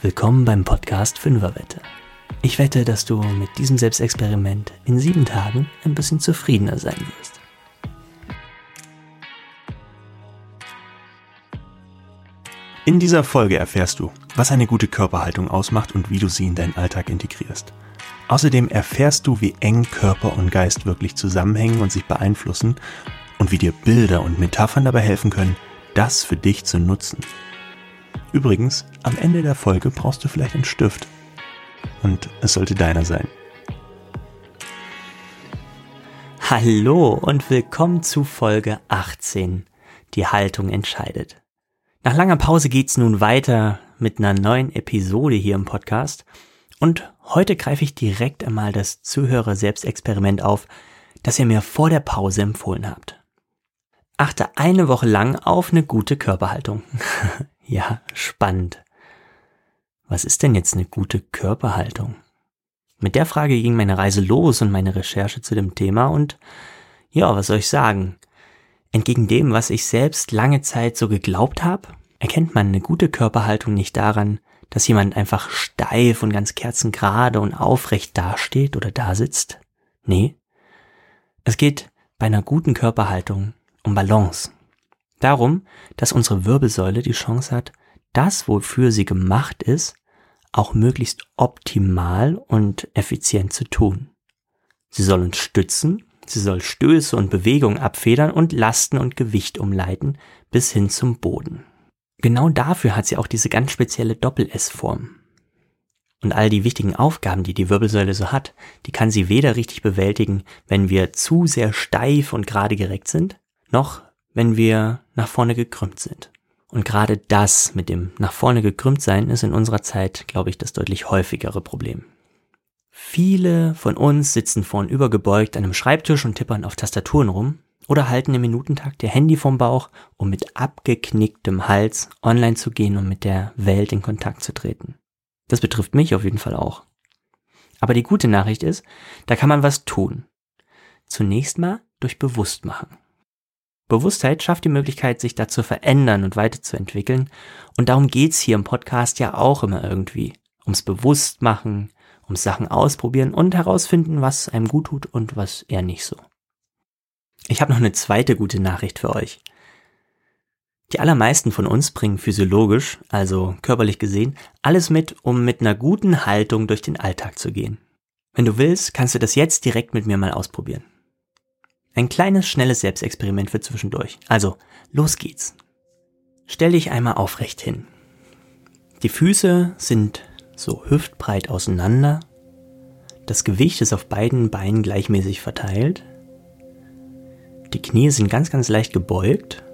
Willkommen beim Podcast Fünferwette. Ich wette, dass du mit diesem Selbstexperiment in sieben Tagen ein bisschen zufriedener sein wirst. In dieser Folge erfährst du, was eine gute Körperhaltung ausmacht und wie du sie in deinen Alltag integrierst. Außerdem erfährst du, wie eng Körper und Geist wirklich zusammenhängen und sich beeinflussen und wie dir Bilder und Metaphern dabei helfen können, das für dich zu nutzen. Übrigens, am Ende der Folge brauchst du vielleicht einen Stift. Und es sollte deiner sein. Hallo und willkommen zu Folge 18. Die Haltung entscheidet. Nach langer Pause geht's nun weiter mit einer neuen Episode hier im Podcast. Und heute greife ich direkt einmal das Zuhörer-Selbstexperiment auf, das ihr mir vor der Pause empfohlen habt. Achte eine Woche lang auf eine gute Körperhaltung. Ja, spannend. Was ist denn jetzt eine gute Körperhaltung? Mit der Frage ging meine Reise los und meine Recherche zu dem Thema und ja, was soll ich sagen? Entgegen dem, was ich selbst lange Zeit so geglaubt habe, erkennt man eine gute Körperhaltung nicht daran, dass jemand einfach steif und ganz kerzengerade und aufrecht dasteht oder da sitzt. Nee. Es geht bei einer guten Körperhaltung um Balance. Darum, dass unsere Wirbelsäule die Chance hat, das, wofür sie gemacht ist, auch möglichst optimal und effizient zu tun. Sie soll uns stützen, sie soll Stöße und Bewegungen abfedern und Lasten und Gewicht umleiten bis hin zum Boden. Genau dafür hat sie auch diese ganz spezielle Doppel-S-Form. Und all die wichtigen Aufgaben, die die Wirbelsäule so hat, die kann sie weder richtig bewältigen, wenn wir zu sehr steif und gerade gereckt sind, noch wenn wir nach vorne gekrümmt sind. Und gerade das mit dem nach vorne gekrümmt sein ist in unserer Zeit, glaube ich, das deutlich häufigere Problem. Viele von uns sitzen vorn übergebeugt an einem Schreibtisch und tippern auf Tastaturen rum oder halten im Minutentakt ihr Handy vom Bauch, um mit abgeknicktem Hals online zu gehen und mit der Welt in Kontakt zu treten. Das betrifft mich auf jeden Fall auch. Aber die gute Nachricht ist, da kann man was tun. Zunächst mal durch Bewusstmachen. Bewusstheit schafft die Möglichkeit, sich da zu verändern und weiterzuentwickeln. Und darum geht's hier im Podcast ja auch immer irgendwie. Ums Bewusstmachen, ums Sachen ausprobieren und herausfinden, was einem gut tut und was eher nicht so. Ich habe noch eine zweite gute Nachricht für euch. Die allermeisten von uns bringen physiologisch, also körperlich gesehen, alles mit, um mit einer guten Haltung durch den Alltag zu gehen. Wenn du willst, kannst du das jetzt direkt mit mir mal ausprobieren. Ein kleines, schnelles Selbstexperiment für zwischendurch. Also, los geht's. Stell dich einmal aufrecht hin. Die Füße sind so hüftbreit auseinander. Das Gewicht ist auf beiden Beinen gleichmäßig verteilt. Die Knie sind ganz, ganz leicht gebeugt.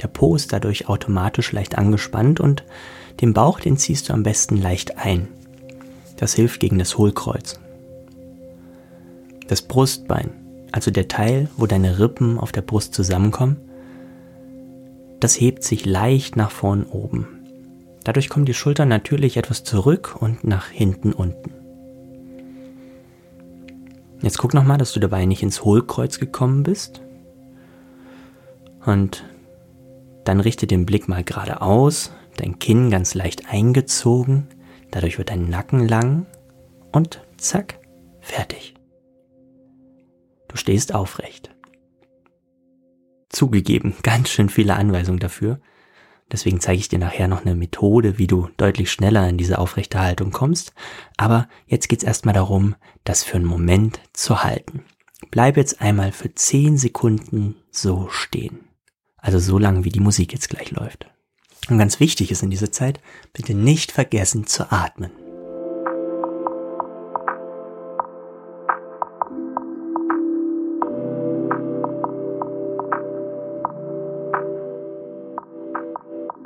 Der Po ist dadurch automatisch leicht angespannt und den Bauch, den ziehst du am besten leicht ein. Das hilft gegen das Hohlkreuz. Das Brustbein also der Teil, wo deine Rippen auf der Brust zusammenkommen, das hebt sich leicht nach vorn oben. Dadurch kommen die Schultern natürlich etwas zurück und nach hinten unten. Jetzt guck nochmal, dass du dabei nicht ins Hohlkreuz gekommen bist. Und dann richte den Blick mal geradeaus, dein Kinn ganz leicht eingezogen, dadurch wird dein Nacken lang und zack, fertig. Du stehst aufrecht. Zugegeben, ganz schön viele Anweisungen dafür. Deswegen zeige ich dir nachher noch eine Methode, wie du deutlich schneller in diese aufrechte Haltung kommst. Aber jetzt geht's erstmal darum, das für einen Moment zu halten. Bleib jetzt einmal für 10 Sekunden so stehen. Also so lange, wie die Musik jetzt gleich läuft. Und ganz wichtig ist in dieser Zeit, bitte nicht vergessen zu atmen.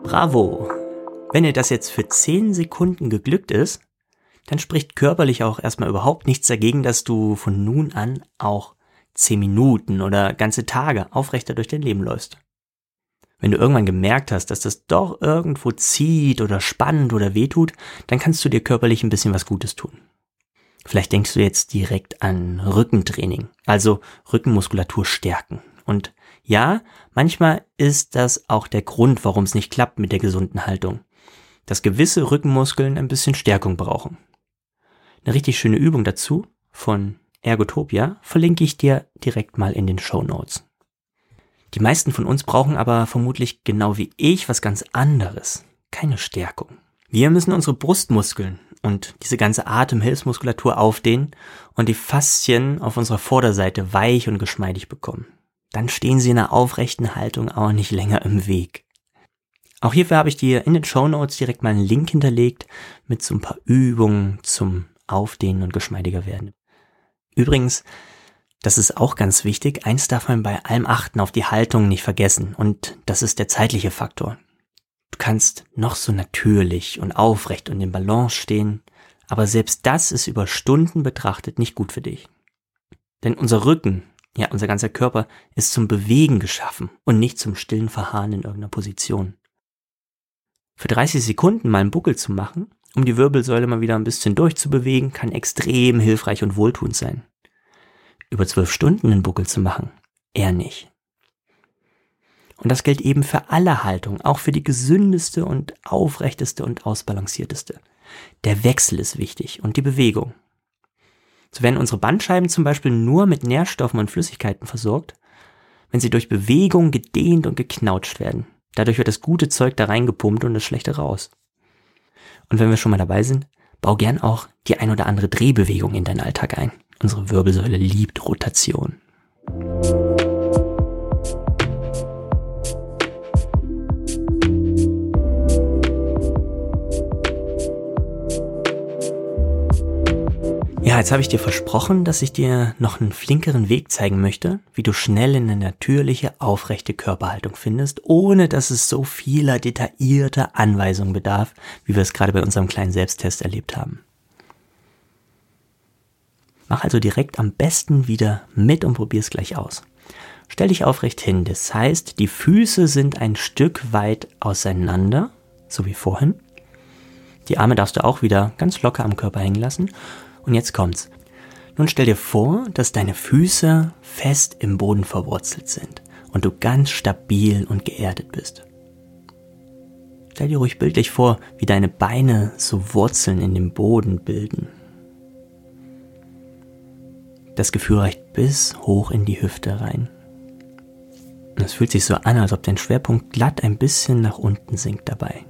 Bravo! Wenn dir das jetzt für 10 Sekunden geglückt ist, dann spricht körperlich auch erstmal überhaupt nichts dagegen, dass du von nun an auch 10 Minuten oder ganze Tage aufrechter durch dein Leben läufst. Wenn du irgendwann gemerkt hast, dass das doch irgendwo zieht oder spannt oder wehtut, dann kannst du dir körperlich ein bisschen was Gutes tun. Vielleicht denkst du jetzt direkt an Rückentraining, also Rückenmuskulatur stärken. Und ja, manchmal ist das auch der Grund, warum es nicht klappt mit der gesunden Haltung. dass gewisse Rückenmuskeln ein bisschen Stärkung brauchen. Eine richtig schöne Übung dazu von Ergotopia verlinke ich dir direkt mal in den Show Notes. Die meisten von uns brauchen aber vermutlich genau wie ich was ganz anderes. Keine Stärkung. Wir müssen unsere Brustmuskeln und diese ganze Atemhilfsmuskulatur aufdehnen und die Faszien auf unserer Vorderseite weich und geschmeidig bekommen. Dann stehen sie in einer aufrechten Haltung auch nicht länger im Weg. Auch hierfür habe ich dir in den Show Notes direkt mal einen Link hinterlegt mit so ein paar Übungen zum Aufdehnen und geschmeidiger werden. Übrigens, das ist auch ganz wichtig, eins darf man bei allem Achten auf die Haltung nicht vergessen und das ist der zeitliche Faktor. Du kannst noch so natürlich und aufrecht und im Balance stehen, aber selbst das ist über Stunden betrachtet nicht gut für dich. Denn unser Rücken, ja unser ganzer Körper, ist zum Bewegen geschaffen und nicht zum stillen Verharren in irgendeiner Position. Für 30 Sekunden mal einen Buckel zu machen, um die Wirbelsäule mal wieder ein bisschen durchzubewegen, kann extrem hilfreich und wohltuend sein. Über zwölf Stunden einen Buckel zu machen, eher nicht. Und das gilt eben für alle Haltungen, auch für die gesündeste und aufrechteste und ausbalancierteste. Der Wechsel ist wichtig und die Bewegung. So werden unsere Bandscheiben zum Beispiel nur mit Nährstoffen und Flüssigkeiten versorgt, wenn sie durch Bewegung gedehnt und geknautscht werden. Dadurch wird das gute Zeug da reingepumpt und das schlechte raus. Und wenn wir schon mal dabei sind, bau gern auch die ein oder andere Drehbewegung in deinen Alltag ein. Unsere Wirbelsäule liebt Rotation. Jetzt habe ich dir versprochen, dass ich dir noch einen flinkeren Weg zeigen möchte, wie du schnell in eine natürliche, aufrechte Körperhaltung findest, ohne dass es so vieler detaillierter Anweisungen bedarf, wie wir es gerade bei unserem kleinen Selbsttest erlebt haben. Mach also direkt am besten wieder mit und probier es gleich aus. Stell dich aufrecht hin, das heißt, die Füße sind ein Stück weit auseinander, so wie vorhin. Die Arme darfst du auch wieder ganz locker am Körper hängen lassen und jetzt kommt's. Nun stell dir vor, dass deine Füße fest im Boden verwurzelt sind und du ganz stabil und geerdet bist. Stell dir ruhig bildlich vor, wie deine Beine so Wurzeln in dem Boden bilden. Das Gefühl reicht bis hoch in die Hüfte rein. Es fühlt sich so an, als ob dein Schwerpunkt glatt ein bisschen nach unten sinkt dabei.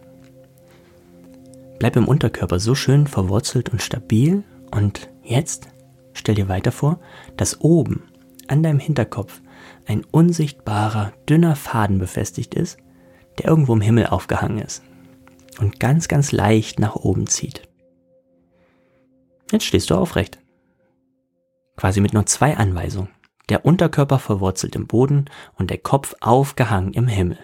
Bleib im Unterkörper so schön verwurzelt und stabil und jetzt stell dir weiter vor, dass oben an deinem Hinterkopf ein unsichtbarer, dünner Faden befestigt ist, der irgendwo im Himmel aufgehangen ist und ganz, ganz leicht nach oben zieht. Jetzt stehst du aufrecht. Quasi mit nur zwei Anweisungen. Der Unterkörper verwurzelt im Boden und der Kopf aufgehangen im Himmel.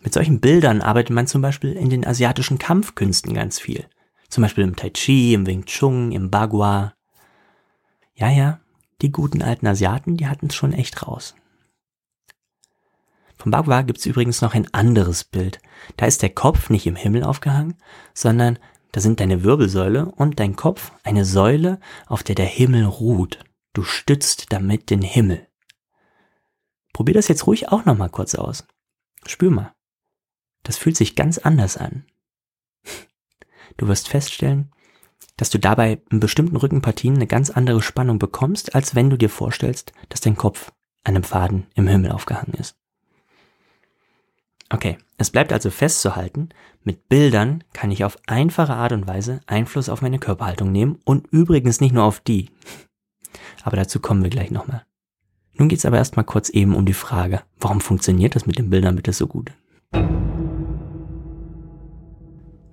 Mit solchen Bildern arbeitet man zum Beispiel in den asiatischen Kampfkünsten ganz viel. Zum Beispiel im Tai Chi, im Wing Chun, im Bagua. Ja, ja, die guten alten Asiaten, die hatten es schon echt raus. Vom Bagua gibt's übrigens noch ein anderes Bild. Da ist der Kopf nicht im Himmel aufgehangen, sondern da sind deine Wirbelsäule und dein Kopf eine Säule, auf der der Himmel ruht. Du stützt damit den Himmel. Probier das jetzt ruhig auch nochmal kurz aus. Spür mal. Das fühlt sich ganz anders an. Du wirst feststellen, dass du dabei in bestimmten Rückenpartien eine ganz andere Spannung bekommst, als wenn du dir vorstellst, dass dein Kopf an einem Faden im Himmel aufgehangen ist. Okay, es bleibt also festzuhalten, mit Bildern kann ich auf einfache Art und Weise Einfluss auf meine Körperhaltung nehmen und übrigens nicht nur auf die. Aber dazu kommen wir gleich nochmal. Nun geht's aber erstmal kurz eben um die Frage, warum funktioniert das mit den Bildern bitte so gut?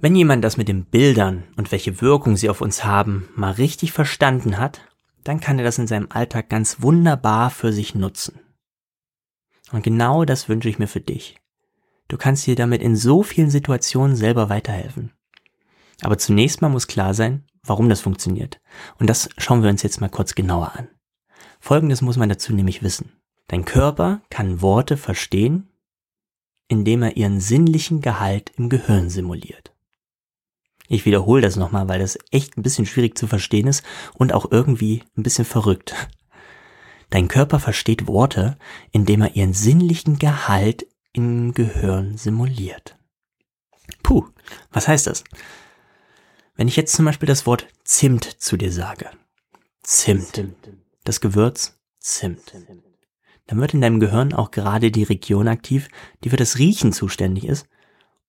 Wenn jemand das mit den Bildern und welche Wirkung sie auf uns haben mal richtig verstanden hat, dann kann er das in seinem Alltag ganz wunderbar für sich nutzen. Und genau das wünsche ich mir für dich. Du kannst dir damit in so vielen Situationen selber weiterhelfen. Aber zunächst mal muss klar sein, warum das funktioniert. Und das schauen wir uns jetzt mal kurz genauer an. Folgendes muss man dazu nämlich wissen. Dein Körper kann Worte verstehen, indem er ihren sinnlichen Gehalt im Gehirn simuliert. Ich wiederhole das nochmal, weil das echt ein bisschen schwierig zu verstehen ist und auch irgendwie ein bisschen verrückt. Dein Körper versteht Worte, indem er ihren sinnlichen Gehalt im Gehirn simuliert. Puh, was heißt das? Wenn ich jetzt zum Beispiel das Wort Zimt zu dir sage. Zimt. Das Gewürz Zimt. Dann wird in deinem Gehirn auch gerade die Region aktiv, die für das Riechen zuständig ist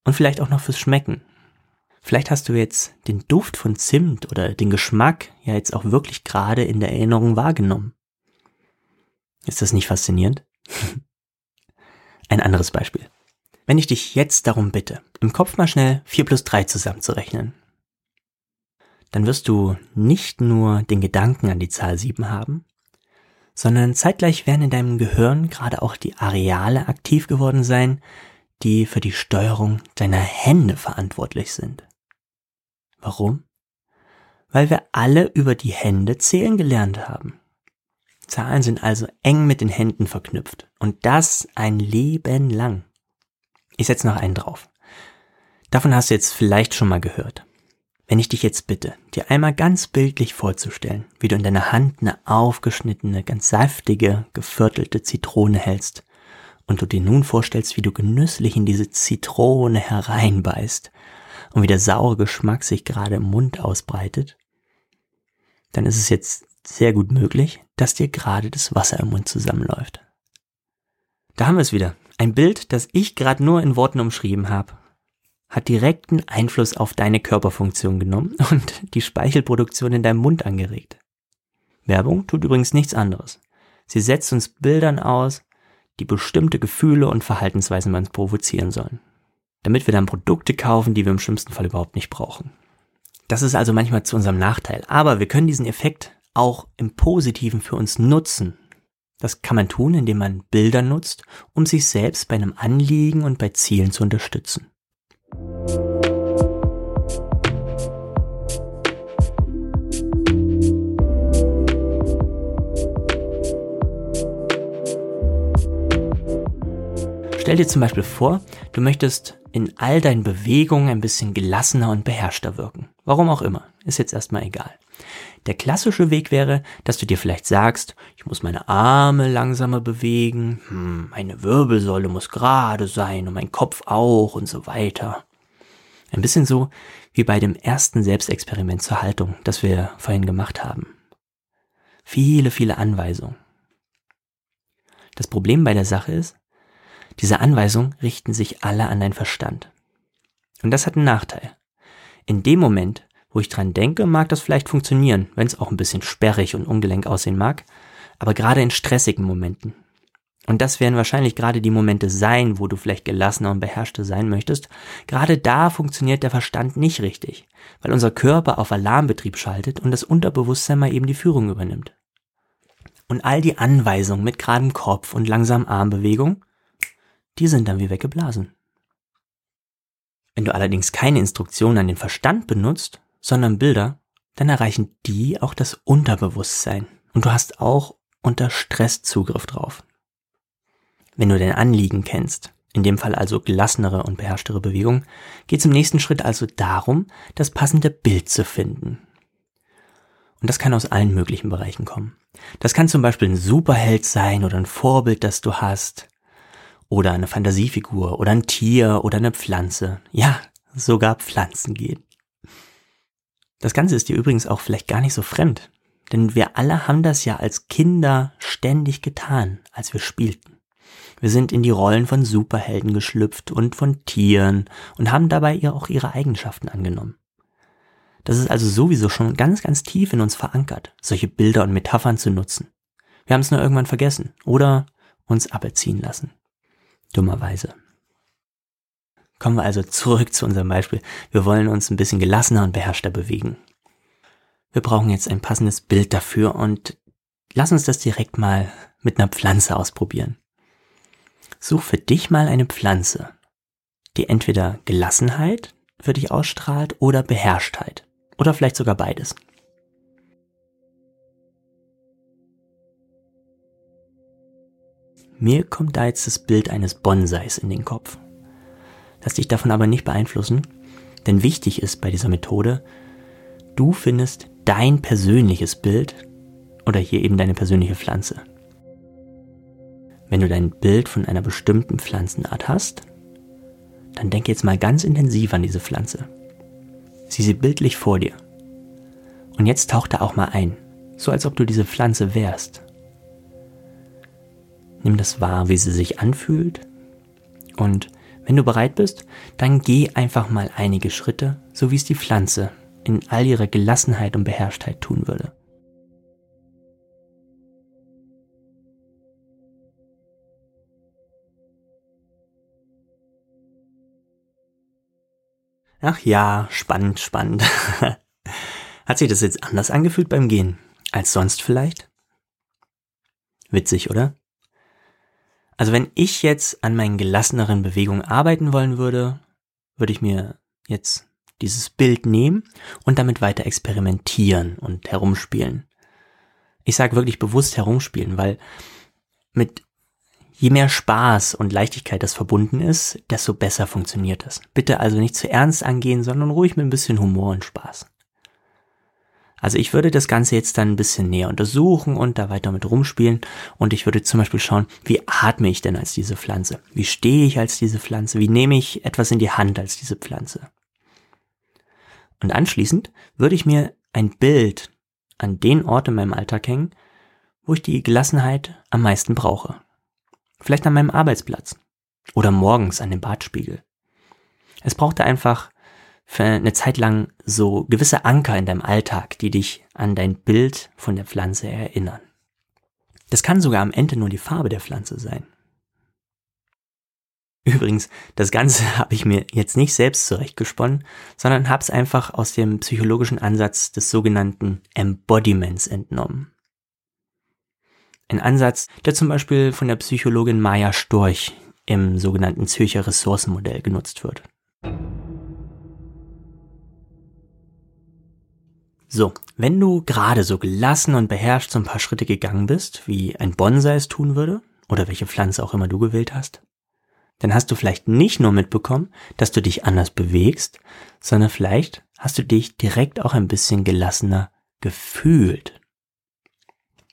und vielleicht auch noch fürs Schmecken. Vielleicht hast du jetzt den Duft von Zimt oder den Geschmack ja jetzt auch wirklich gerade in der Erinnerung wahrgenommen. Ist das nicht faszinierend? Ein anderes Beispiel. Wenn ich dich jetzt darum bitte, im Kopf mal schnell 4 plus 3 zusammenzurechnen, dann wirst du nicht nur den Gedanken an die Zahl 7 haben, sondern zeitgleich werden in deinem Gehirn gerade auch die Areale aktiv geworden sein, die für die Steuerung deiner Hände verantwortlich sind. Warum? Weil wir alle über die Hände zählen gelernt haben. Zahlen sind also eng mit den Händen verknüpft und das ein Leben lang. Ich setze noch einen drauf. Davon hast du jetzt vielleicht schon mal gehört. Wenn ich dich jetzt bitte, dir einmal ganz bildlich vorzustellen, wie du in deiner Hand eine aufgeschnittene, ganz saftige, geviertelte Zitrone hältst und du dir nun vorstellst, wie du genüsslich in diese Zitrone hereinbeißt und wie der saure Geschmack sich gerade im Mund ausbreitet, dann ist es jetzt sehr gut möglich, dass dir gerade das Wasser im Mund zusammenläuft. Da haben wir es wieder. Ein Bild, das ich gerade nur in Worten umschrieben habe, hat direkten Einfluss auf deine Körperfunktion genommen und die Speichelproduktion in deinem Mund angeregt. Werbung tut übrigens nichts anderes. Sie setzt uns Bildern aus, die bestimmte Gefühle und Verhaltensweisen bei uns provozieren sollen. Damit wir dann Produkte kaufen, die wir im schlimmsten Fall überhaupt nicht brauchen. Das ist also manchmal zu unserem Nachteil, aber wir können diesen Effekt auch im Positiven für uns nutzen. Das kann man tun, indem man Bilder nutzt, um sich selbst bei einem Anliegen und bei Zielen zu unterstützen. Stell dir zum Beispiel vor, du möchtest in all deinen Bewegungen ein bisschen gelassener und beherrschter wirken. Warum auch immer, ist jetzt erstmal egal. Der klassische Weg wäre, dass du dir vielleicht sagst, ich muss meine Arme langsamer bewegen, hm, meine Wirbelsäule muss gerade sein und mein Kopf auch und so weiter. Ein bisschen so wie bei dem ersten Selbstexperiment zur Haltung, das wir vorhin gemacht haben. Viele, viele Anweisungen. Das Problem bei der Sache ist, diese Anweisungen richten sich alle an deinen Verstand. Und das hat einen Nachteil. In dem Moment, wo ich dran denke, mag das vielleicht funktionieren, wenn es auch ein bisschen sperrig und ungelenk aussehen mag, aber gerade in stressigen Momenten. Und das werden wahrscheinlich gerade die Momente sein, wo du vielleicht gelassener und beherrschter sein möchtest. Gerade da funktioniert der Verstand nicht richtig, weil unser Körper auf Alarmbetrieb schaltet und das Unterbewusstsein mal eben die Führung übernimmt. Und all die Anweisungen mit geradem Kopf und langsamen Armbewegung, die sind dann wie weggeblasen. Wenn du allerdings keine Instruktion an den Verstand benutzt, sondern Bilder, dann erreichen die auch das Unterbewusstsein und du hast auch unter Stress Zugriff drauf. Wenn du dein Anliegen kennst, in dem Fall also gelassenere und beherrschtere Bewegung, geht es im nächsten Schritt also darum, das passende Bild zu finden. Und das kann aus allen möglichen Bereichen kommen. Das kann zum Beispiel ein Superheld sein oder ein Vorbild, das du hast. Oder eine Fantasiefigur oder ein Tier oder eine Pflanze. Ja, sogar Pflanzen gehen. Das Ganze ist dir übrigens auch vielleicht gar nicht so fremd, denn wir alle haben das ja als Kinder ständig getan, als wir spielten. Wir sind in die Rollen von Superhelden geschlüpft und von Tieren und haben dabei ja auch ihre Eigenschaften angenommen. Das ist also sowieso schon ganz, ganz tief in uns verankert, solche Bilder und Metaphern zu nutzen. Wir haben es nur irgendwann vergessen oder uns aberziehen lassen. Dummerweise. Kommen wir also zurück zu unserem Beispiel. Wir wollen uns ein bisschen gelassener und beherrschter bewegen. Wir brauchen jetzt ein passendes Bild dafür und lass uns das direkt mal mit einer Pflanze ausprobieren. Such für dich mal eine Pflanze, die entweder Gelassenheit für dich ausstrahlt oder Beherrschtheit. Oder vielleicht sogar beides. Mir kommt da jetzt das Bild eines Bonsais in den Kopf. Lass dich davon aber nicht beeinflussen, denn wichtig ist bei dieser Methode, du findest dein persönliches Bild oder hier eben deine persönliche Pflanze. Wenn du dein Bild von einer bestimmten Pflanzenart hast, dann denk jetzt mal ganz intensiv an diese Pflanze. Sieh sie bildlich vor dir. Und jetzt tauch da auch mal ein, so als ob du diese Pflanze wärst. Nimm das wahr, wie sie sich anfühlt. Und wenn du bereit bist, dann geh einfach mal einige Schritte, so wie es die Pflanze in all ihrer Gelassenheit und Beherrschtheit tun würde. Ach ja, spannend, spannend. Hat sich das jetzt anders angefühlt beim Gehen als sonst vielleicht? Witzig, oder? Also wenn ich jetzt an meinen gelasseneren Bewegungen arbeiten wollen würde, würde ich mir jetzt dieses Bild nehmen und damit weiter experimentieren und herumspielen. Ich sage wirklich bewusst herumspielen, weil mit je mehr Spaß und Leichtigkeit das verbunden ist, desto besser funktioniert es. Bitte also nicht zu ernst angehen, sondern ruhig mit ein bisschen Humor und Spaß. Also ich würde das Ganze jetzt dann ein bisschen näher untersuchen und da weiter mit rumspielen und ich würde zum Beispiel schauen, wie atme ich denn als diese Pflanze? Wie stehe ich als diese Pflanze? Wie nehme ich etwas in die Hand als diese Pflanze? Und anschließend würde ich mir ein Bild an den Ort in meinem Alltag hängen, wo ich die Gelassenheit am meisten brauche. Vielleicht an meinem Arbeitsplatz oder morgens an dem Badspiegel. Es brauchte einfach für eine Zeit lang so gewisse Anker in deinem Alltag, die dich an dein Bild von der Pflanze erinnern. Das kann sogar am Ende nur die Farbe der Pflanze sein. Übrigens, das Ganze habe ich mir jetzt nicht selbst zurechtgesponnen, sondern habe es einfach aus dem psychologischen Ansatz des sogenannten Embodiments entnommen. Ein Ansatz, der zum Beispiel von der Psychologin Maya Storch im sogenannten Zürcher Ressourcenmodell genutzt wird. So, wenn du gerade so gelassen und beherrscht so ein paar Schritte gegangen bist, wie ein Bonsai es tun würde, oder welche Pflanze auch immer du gewählt hast, dann hast du vielleicht nicht nur mitbekommen, dass du dich anders bewegst, sondern vielleicht hast du dich direkt auch ein bisschen gelassener gefühlt.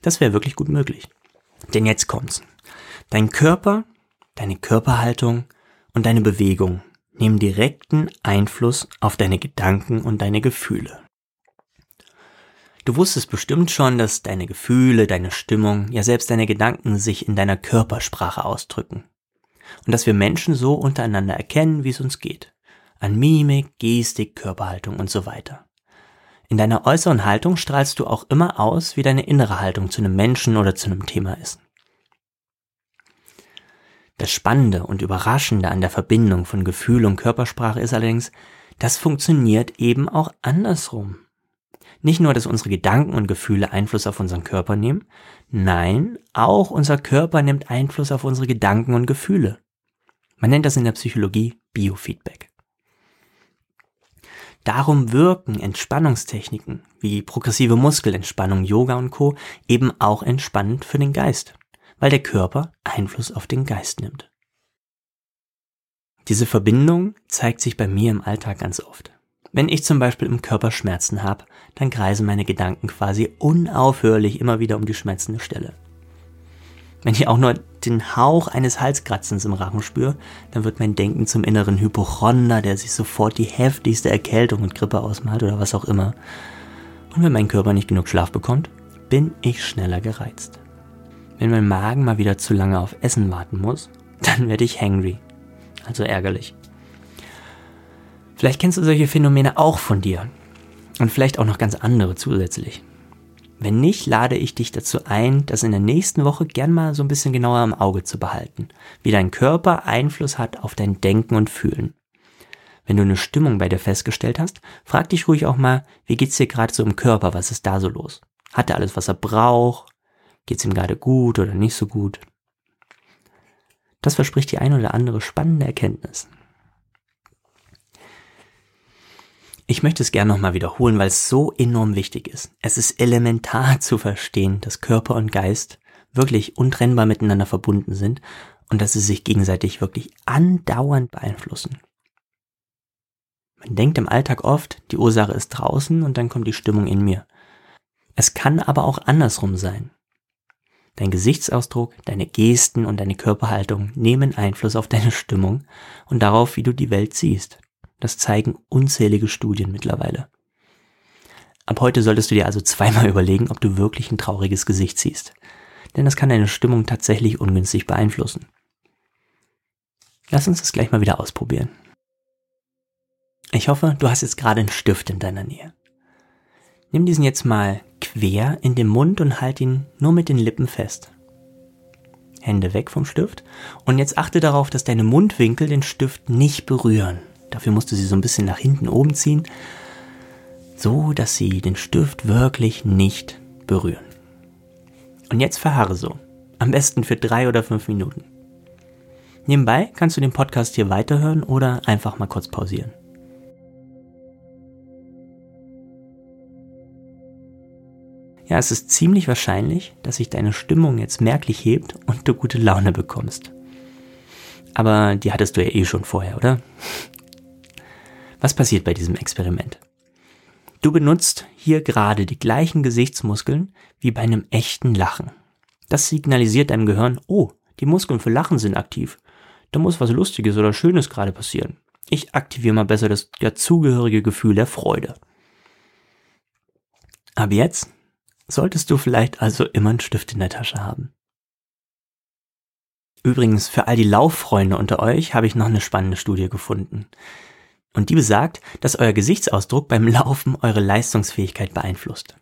Das wäre wirklich gut möglich. Denn jetzt kommt's. Dein Körper, deine Körperhaltung und deine Bewegung nehmen direkten Einfluss auf deine Gedanken und deine Gefühle. Du wusstest bestimmt schon, dass deine Gefühle, deine Stimmung, ja selbst deine Gedanken sich in deiner Körpersprache ausdrücken. Und dass wir Menschen so untereinander erkennen, wie es uns geht. An Mimik, Gestik, Körperhaltung und so weiter. In deiner äußeren Haltung strahlst du auch immer aus, wie deine innere Haltung zu einem Menschen oder zu einem Thema ist. Das Spannende und Überraschende an der Verbindung von Gefühl und Körpersprache ist allerdings, das funktioniert eben auch andersrum. Nicht nur, dass unsere Gedanken und Gefühle Einfluss auf unseren Körper nehmen, nein, auch unser Körper nimmt Einfluss auf unsere Gedanken und Gefühle. Man nennt das in der Psychologie Biofeedback. Darum wirken Entspannungstechniken wie progressive Muskelentspannung, Yoga und Co. eben auch entspannend für den Geist, weil der Körper Einfluss auf den Geist nimmt. Diese Verbindung zeigt sich bei mir im Alltag ganz oft. Wenn ich zum Beispiel im Körper Schmerzen habe, dann kreisen meine Gedanken quasi unaufhörlich immer wieder um die schmerzende Stelle. Wenn ich auch nur den Hauch eines Halskratzens im Rachen spüre, dann wird mein Denken zum inneren Hypochonder, der sich sofort die heftigste Erkältung und Grippe ausmalt oder was auch immer. Und wenn mein Körper nicht genug Schlaf bekommt, bin ich schneller gereizt. Wenn mein Magen mal wieder zu lange auf Essen warten muss, dann werde ich hangry, also ärgerlich. Vielleicht kennst du solche Phänomene auch von dir und vielleicht auch noch ganz andere zusätzlich. Wenn nicht, lade ich dich dazu ein, das in der nächsten Woche gern mal so ein bisschen genauer im Auge zu behalten, wie dein Körper Einfluss hat auf dein Denken und Fühlen. Wenn du eine Stimmung bei dir festgestellt hast, frag dich ruhig auch mal, wie geht's dir gerade so im Körper, was ist da so los? Hat er alles, was er braucht? Geht's ihm gerade gut oder nicht so gut? Das verspricht die ein oder andere spannende Erkenntnis. Ich möchte es gerne nochmal wiederholen, weil es so enorm wichtig ist. Es ist elementar zu verstehen, dass Körper und Geist wirklich untrennbar miteinander verbunden sind und dass sie sich gegenseitig wirklich andauernd beeinflussen. Man denkt im Alltag oft, die Ursache ist draußen und dann kommt die Stimmung in mir. Es kann aber auch andersrum sein. Dein Gesichtsausdruck, deine Gesten und deine Körperhaltung nehmen Einfluss auf deine Stimmung und darauf, wie du die Welt siehst. Das zeigen unzählige Studien mittlerweile. Ab heute solltest du dir also zweimal überlegen, ob du wirklich ein trauriges Gesicht siehst. Denn das kann deine Stimmung tatsächlich ungünstig beeinflussen. Lass uns das gleich mal wieder ausprobieren. Ich hoffe, du hast jetzt gerade einen Stift in deiner Nähe. Nimm diesen jetzt mal quer in den Mund und halt ihn nur mit den Lippen fest. Hände weg vom Stift und jetzt achte darauf, dass deine Mundwinkel den Stift nicht berühren. Dafür musst du sie so ein bisschen nach hinten oben ziehen so dass sie den Stift wirklich nicht berühren. Und jetzt verharre so. Am besten für drei oder fünf Minuten. Nebenbei kannst du den Podcast hier weiterhören oder einfach mal kurz pausieren. Ja, es ist ziemlich wahrscheinlich, dass sich deine Stimmung jetzt merklich hebt und du gute Laune bekommst. Aber die hattest du ja eh schon vorher, oder? Was passiert bei diesem Experiment? Du benutzt hier gerade die gleichen Gesichtsmuskeln wie bei einem echten Lachen. Das signalisiert deinem Gehirn, oh, die Muskeln für Lachen sind aktiv. Da muss was Lustiges oder Schönes gerade passieren. Ich aktiviere mal besser das dazugehörige Gefühl der Freude. Ab jetzt solltest du vielleicht also immer einen Stift in der Tasche haben. Übrigens, für all die Lauffreunde unter euch habe ich noch eine spannende Studie gefunden. Und die besagt, dass euer Gesichtsausdruck beim Laufen eure Leistungsfähigkeit beeinflusst.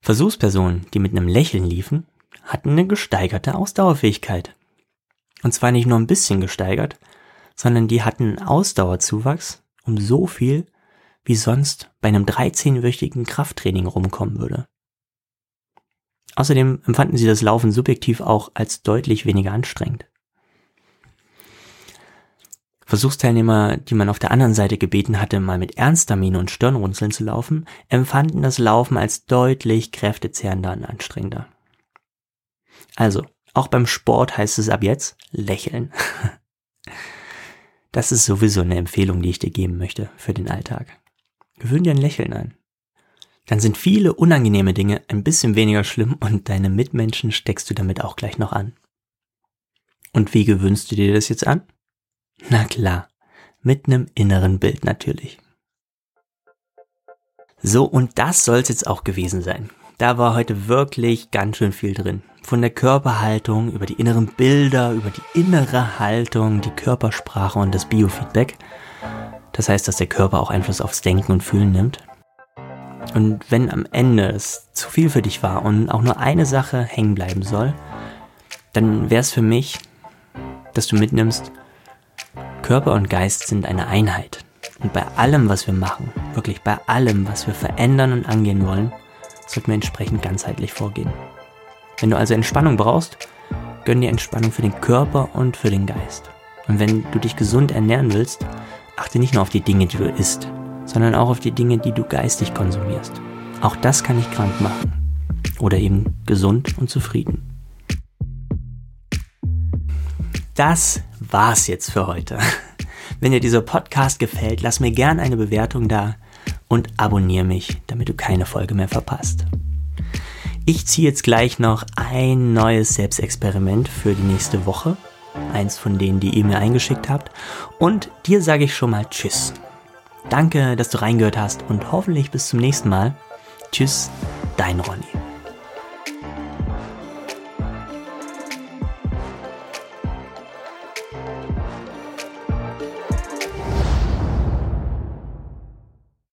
Versuchspersonen, die mit einem Lächeln liefen, hatten eine gesteigerte Ausdauerfähigkeit. Und zwar nicht nur ein bisschen gesteigert, sondern die hatten einen Ausdauerzuwachs um so viel, wie sonst bei einem 13-wöchigen Krafttraining rumkommen würde. Außerdem empfanden sie das Laufen subjektiv auch als deutlich weniger anstrengend. Versuchsteilnehmer, die man auf der anderen Seite gebeten hatte, mal mit ernster Miene und Stirnrunzeln zu laufen, empfanden das Laufen als deutlich kräftezehrender und anstrengender. Also, auch beim Sport heißt es ab jetzt lächeln. Das ist sowieso eine Empfehlung, die ich dir geben möchte für den Alltag. Gewöhn dir ein Lächeln an. Dann sind viele unangenehme Dinge ein bisschen weniger schlimm und deine Mitmenschen steckst du damit auch gleich noch an. Und wie gewöhnst du dir das jetzt an? Na klar, mit einem inneren Bild natürlich. So, und das soll's jetzt auch gewesen sein. Da war heute wirklich ganz schön viel drin. Von der Körperhaltung über die inneren Bilder, über die innere Haltung, die Körpersprache und das Biofeedback. Das heißt, dass der Körper auch Einfluss aufs Denken und Fühlen nimmt. Und wenn am Ende es zu viel für dich war und auch nur eine Sache hängen bleiben soll, dann wäre es für mich, dass du mitnimmst, Körper und Geist sind eine Einheit. Und bei allem, was wir machen, wirklich bei allem, was wir verändern und angehen wollen, sollten wir entsprechend ganzheitlich vorgehen. Wenn du also Entspannung brauchst, gönn dir Entspannung für den Körper und für den Geist. Und wenn du dich gesund ernähren willst, achte nicht nur auf die Dinge, die du isst, sondern auch auf die Dinge, die du geistig konsumierst. Auch das kann dich krank machen. Oder eben gesund und zufrieden. Das war's jetzt für heute. Wenn dir dieser Podcast gefällt, lass mir gern eine Bewertung da und abonniere mich, damit du keine Folge mehr verpasst. Ich ziehe jetzt gleich noch ein neues Selbstexperiment für die nächste Woche. Eins von denen, die ihr mir eingeschickt habt. Und dir sage ich schon mal Tschüss. Danke, dass du reingehört hast und hoffentlich bis zum nächsten Mal. Tschüss, dein Ronny.